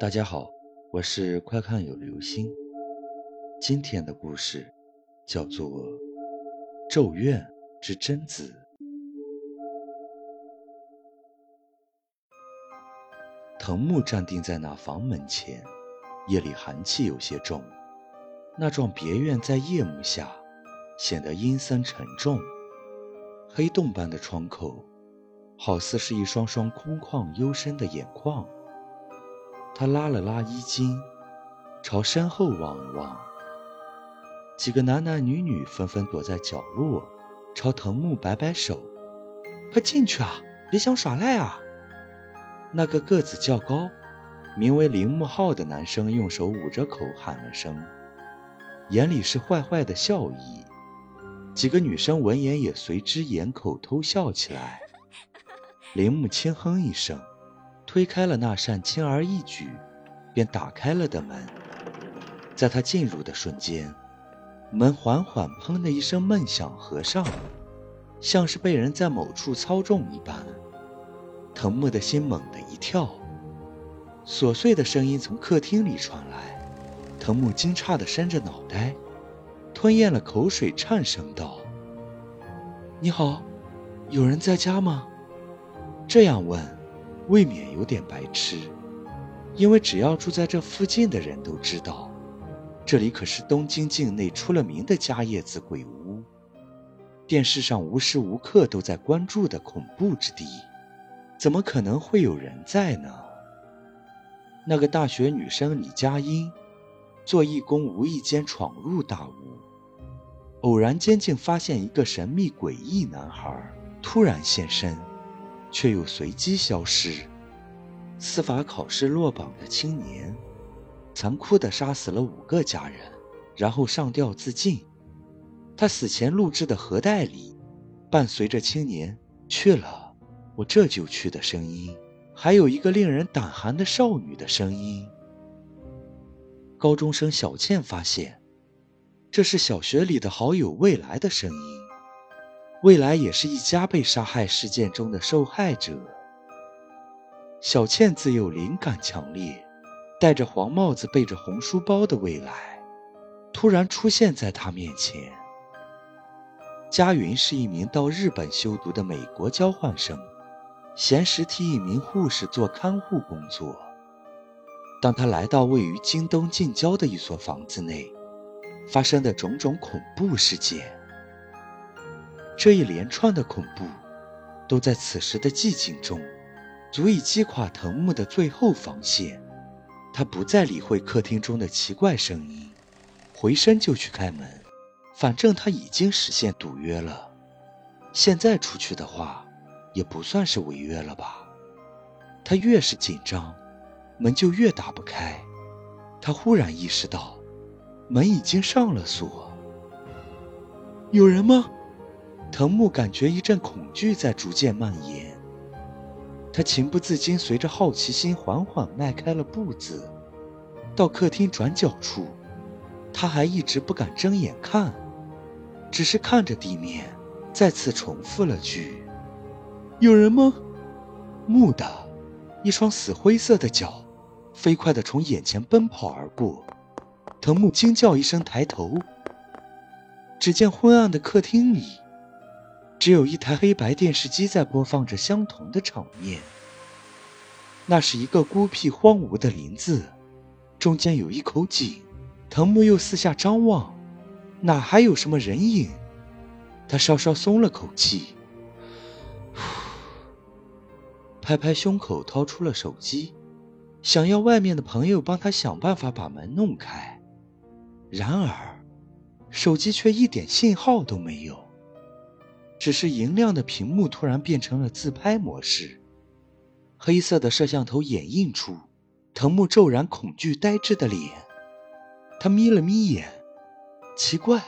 大家好，我是快看有流星。今天的故事叫做《咒怨之贞子》。藤木站定在那房门前，夜里寒气有些重，那幢别院在夜幕下显得阴森沉重，黑洞般的窗口，好似是一双双空旷幽深的眼眶。他拉了拉衣襟，朝身后望了望。几个男男女女纷纷躲在角落，朝藤木摆摆手：“快进去啊，别想耍赖啊！”那个个子较高、名为铃木浩的男生用手捂着口喊了声，眼里是坏坏的笑意。几个女生闻言也随之掩口偷笑起来。铃木轻哼一声。推开了那扇轻而易举便打开了的门，在他进入的瞬间，门缓缓“砰”的一声闷响合上，像是被人在某处操纵一般。藤木的心猛地一跳，琐碎的声音从客厅里传来，藤木惊诧地伸着脑袋，吞咽了口水，颤声道：“你好，有人在家吗？”这样问。未免有点白痴，因为只要住在这附近的人都知道，这里可是东京境内出了名的家叶子鬼屋，电视上无时无刻都在关注的恐怖之地，怎么可能会有人在呢？那个大学女生李佳音，做义工无意间闯入大屋，偶然间竟发现一个神秘诡异男孩突然现身。却又随机消失。司法考试落榜的青年，残酷地杀死了五个家人，然后上吊自尽。他死前录制的盒带里，伴随着青年“去了，我这就去”的声音，还有一个令人胆寒的少女的声音。高中生小倩发现，这是小学里的好友未来的声音。未来也是一家被杀害事件中的受害者。小倩自幼灵感强烈，戴着黄帽子、背着红书包的未来，突然出现在她面前。佳云是一名到日本修读的美国交换生，闲时替一名护士做看护工作。当他来到位于京东近郊的一所房子内，发生的种种恐怖事件。这一连串的恐怖，都在此时的寂静中，足以击垮藤木的最后防线。他不再理会客厅中的奇怪声音，回身就去开门。反正他已经实现赌约了，现在出去的话，也不算是违约了吧？他越是紧张，门就越打不开。他忽然意识到，门已经上了锁。有人吗？藤木感觉一阵恐惧在逐渐蔓延，他情不自禁随着好奇心缓缓迈开了步子，到客厅转角处，他还一直不敢睁眼看，只是看着地面，再次重复了句：“有人吗？”木的，一双死灰色的脚，飞快地从眼前奔跑而过，藤木惊叫一声，抬头，只见昏暗的客厅里。只有一台黑白电视机在播放着相同的场面。那是一个孤僻荒芜的林子，中间有一口井。藤木又四下张望，哪还有什么人影？他稍稍松了口气，拍拍胸口，掏出了手机，想要外面的朋友帮他想办法把门弄开。然而，手机却一点信号都没有。只是银亮的屏幕突然变成了自拍模式，黑色的摄像头掩映出藤木骤然恐惧呆滞的脸。他眯了眯眼，奇怪，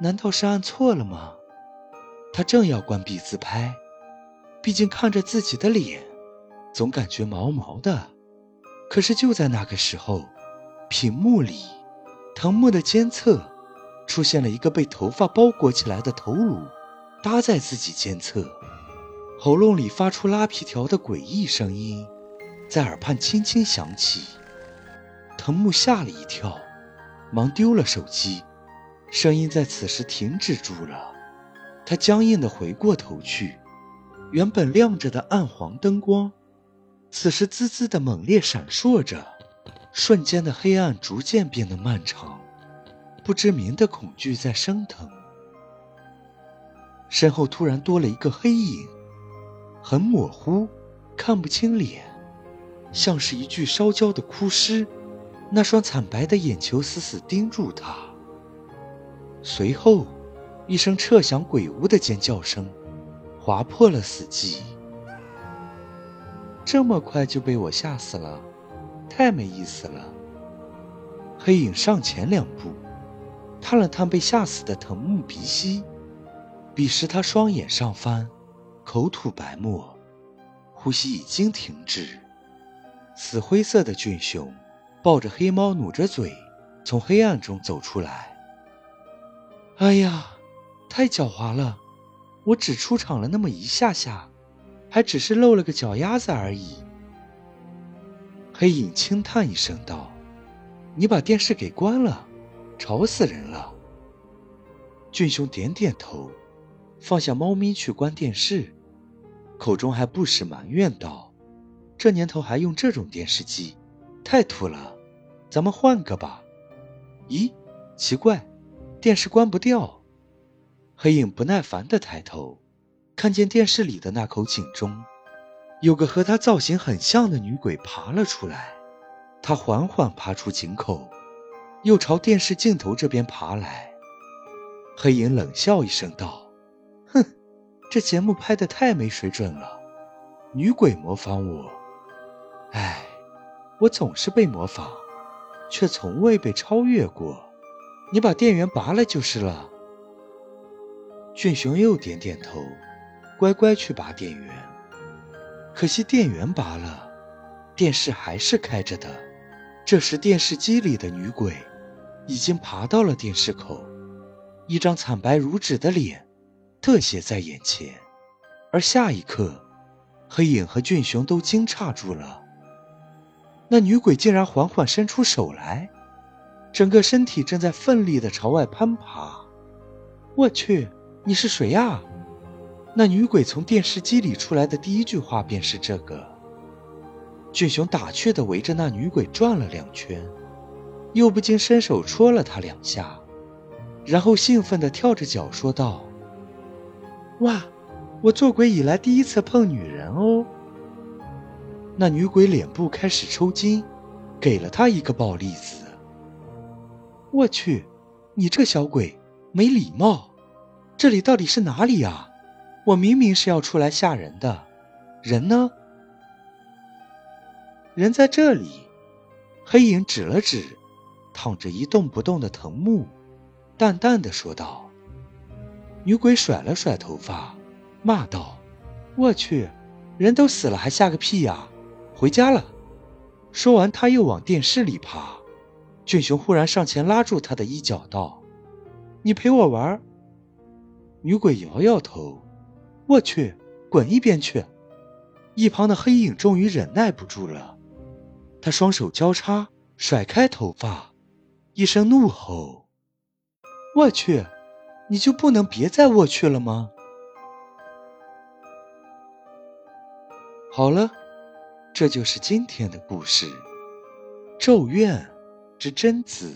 难道是按错了吗？他正要关闭自拍，毕竟看着自己的脸，总感觉毛毛的。可是就在那个时候，屏幕里，藤木的肩侧出现了一个被头发包裹起来的头颅。搭在自己肩侧，喉咙里发出拉皮条的诡异声音，在耳畔轻轻响起：“藤木吓了一跳，忙丢了手机，声音在此时停止住了。他僵硬地回过头去，原本亮着的暗黄灯光，此时滋滋地猛烈闪烁着，瞬间的黑暗逐渐变得漫长，不知名的恐惧在升腾。身后突然多了一个黑影，很模糊，看不清脸，像是一具烧焦的枯尸。那双惨白的眼球死死盯住他。随后，一声彻响鬼屋的尖叫声，划破了死寂。这么快就被我吓死了，太没意思了。黑影上前两步，探了探被吓死的藤木鼻息。彼时他双眼上翻，口吐白沫，呼吸已经停滞。死灰色的俊雄抱着黑猫，努着嘴，从黑暗中走出来。哎呀，太狡猾了！我只出场了那么一下下，还只是露了个脚丫子而已。黑影轻叹一声道：“你把电视给关了，吵死人了。”俊雄点点头。放下猫咪去关电视，口中还不时埋怨道：“这年头还用这种电视机，太土了，咱们换个吧。”咦，奇怪，电视关不掉。黑影不耐烦地抬头，看见电视里的那口井中，有个和他造型很像的女鬼爬了出来。她缓缓爬出井口，又朝电视镜头这边爬来。黑影冷笑一声道。这节目拍的太没水准了，女鬼模仿我，哎，我总是被模仿，却从未被超越过。你把电源拔了就是了。俊雄又点点头，乖乖去拔电源。可惜电源拔了，电视还是开着的。这时电视机里的女鬼已经爬到了电视口，一张惨白如纸的脸。特写在眼前，而下一刻，黑影和俊雄都惊诧住了。那女鬼竟然缓缓伸出手来，整个身体正在奋力地朝外攀爬。我去，你是谁呀？那女鬼从电视机里出来的第一句话便是这个。俊雄打趣地围着那女鬼转了两圈，又不禁伸手戳了她两下，然后兴奋地跳着脚说道。哇，我做鬼以来第一次碰女人哦！那女鬼脸部开始抽筋，给了他一个暴栗子。我去，你这小鬼没礼貌！这里到底是哪里啊？我明明是要出来吓人的，人呢？人在这里。黑影指了指躺着一动不动的藤木，淡淡的说道。女鬼甩了甩头发，骂道：“我去，人都死了还吓个屁呀！回家了。”说完，他又往电视里爬。俊雄忽然上前拉住他的衣角，道：“你陪我玩。”女鬼摇摇头：“我去，滚一边去！”一旁的黑影终于忍耐不住了，他双手交叉，甩开头发，一声怒吼：“我去！”你就不能别再握去了吗？好了，这就是今天的故事，《咒怨之贞子》。